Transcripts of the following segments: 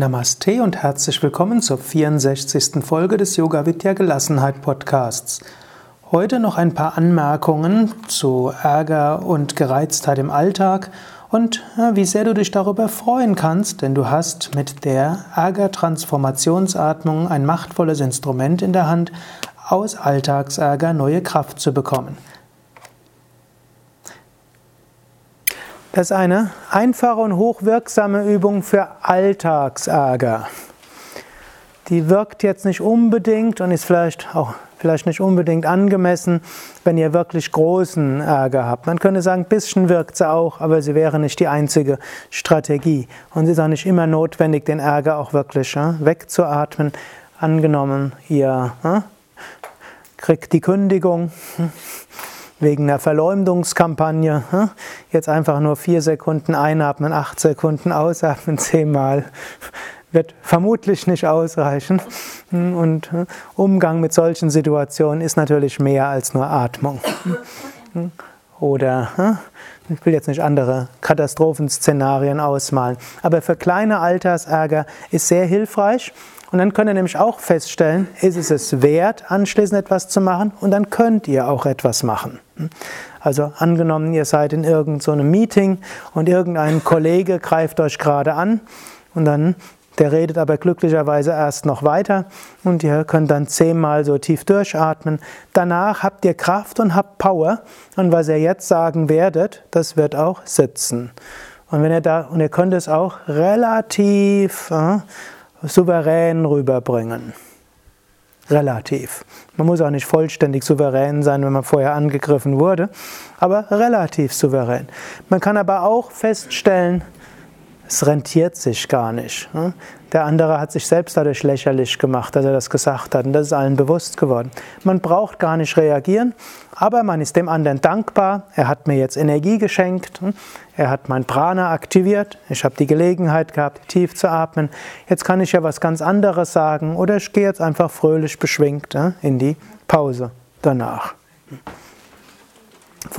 Namaste und herzlich willkommen zur 64. Folge des Yoga Vidya Gelassenheit Podcasts. Heute noch ein paar Anmerkungen zu Ärger und Gereiztheit im Alltag und wie sehr du dich darüber freuen kannst, denn du hast mit der Ärger-Transformationsatmung ein machtvolles Instrument in der Hand, aus Alltagsärger neue Kraft zu bekommen. Das ist eine einfache und hochwirksame Übung für Alltagsärger. Die wirkt jetzt nicht unbedingt und ist vielleicht auch vielleicht nicht unbedingt angemessen, wenn ihr wirklich großen Ärger habt. Man könnte sagen, ein bisschen wirkt sie auch, aber sie wäre nicht die einzige Strategie. Und es ist auch nicht immer notwendig, den Ärger auch wirklich ja, wegzuatmen. Angenommen, ihr ja, kriegt die Kündigung. Wegen einer Verleumdungskampagne. Hm? Jetzt einfach nur vier Sekunden einatmen, acht Sekunden ausatmen, zehnmal. Wird vermutlich nicht ausreichen. Hm? Und hm, Umgang mit solchen Situationen ist natürlich mehr als nur Atmung. Oder ich will jetzt nicht andere Katastrophenszenarien ausmalen, aber für kleine Altersärger ist sehr hilfreich. Und dann könnt ihr nämlich auch feststellen, ist es es wert, anschließend etwas zu machen? Und dann könnt ihr auch etwas machen. Also angenommen, ihr seid in irgendeinem so Meeting und irgendein Kollege greift euch gerade an und dann der redet aber glücklicherweise erst noch weiter und ihr könnt dann zehnmal so tief durchatmen. Danach habt ihr Kraft und habt Power und was ihr jetzt sagen werdet, das wird auch sitzen. Und wenn ihr da und ihr könnt es auch relativ äh, souverän rüberbringen. Relativ. Man muss auch nicht vollständig souverän sein, wenn man vorher angegriffen wurde, aber relativ souverän. Man kann aber auch feststellen, es rentiert sich gar nicht. Ne? Der andere hat sich selbst dadurch lächerlich gemacht, dass er das gesagt hat. Und das ist allen bewusst geworden. Man braucht gar nicht reagieren, aber man ist dem anderen dankbar. Er hat mir jetzt Energie geschenkt. Hm? Er hat mein Prana aktiviert. Ich habe die Gelegenheit gehabt, tief zu atmen. Jetzt kann ich ja was ganz anderes sagen oder ich gehe jetzt einfach fröhlich beschwingt in die Pause danach.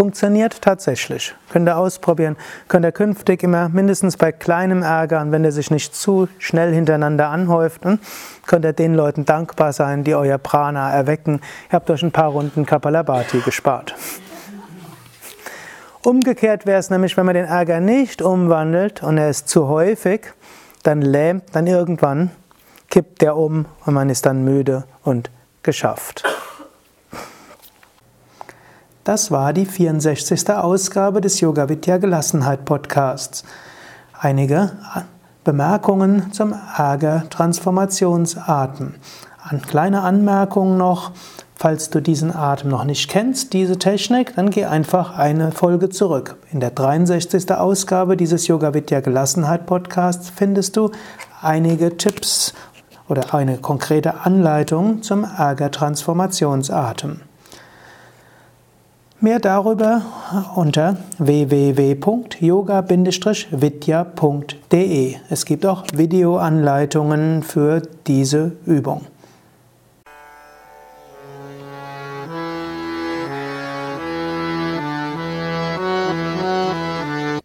Funktioniert tatsächlich. Könnt ihr ausprobieren. Könnt ihr künftig immer mindestens bei kleinem Ärger, und wenn er sich nicht zu schnell hintereinander anhäuft, hm, könnt ihr den Leuten dankbar sein, die euer Prana erwecken. Ihr habt euch ein paar Runden Kapalabhati gespart. Umgekehrt wäre es nämlich, wenn man den Ärger nicht umwandelt und er ist zu häufig, dann lähmt, dann irgendwann kippt der um und man ist dann müde und geschafft. Das war die 64. Ausgabe des Yoga Vidya Gelassenheit Podcasts. Einige Bemerkungen zum Ärger Transformationsatmen. An kleine Anmerkungen noch. Falls du diesen Atem noch nicht kennst, diese Technik, dann geh einfach eine Folge zurück. In der 63. Ausgabe dieses Yoga Vidya Gelassenheit Podcasts findest du einige Tipps oder eine konkrete Anleitung zum Ärger Transformationsatem. Mehr darüber unter www.yoga-vidya.de. Es gibt auch Videoanleitungen für diese Übung.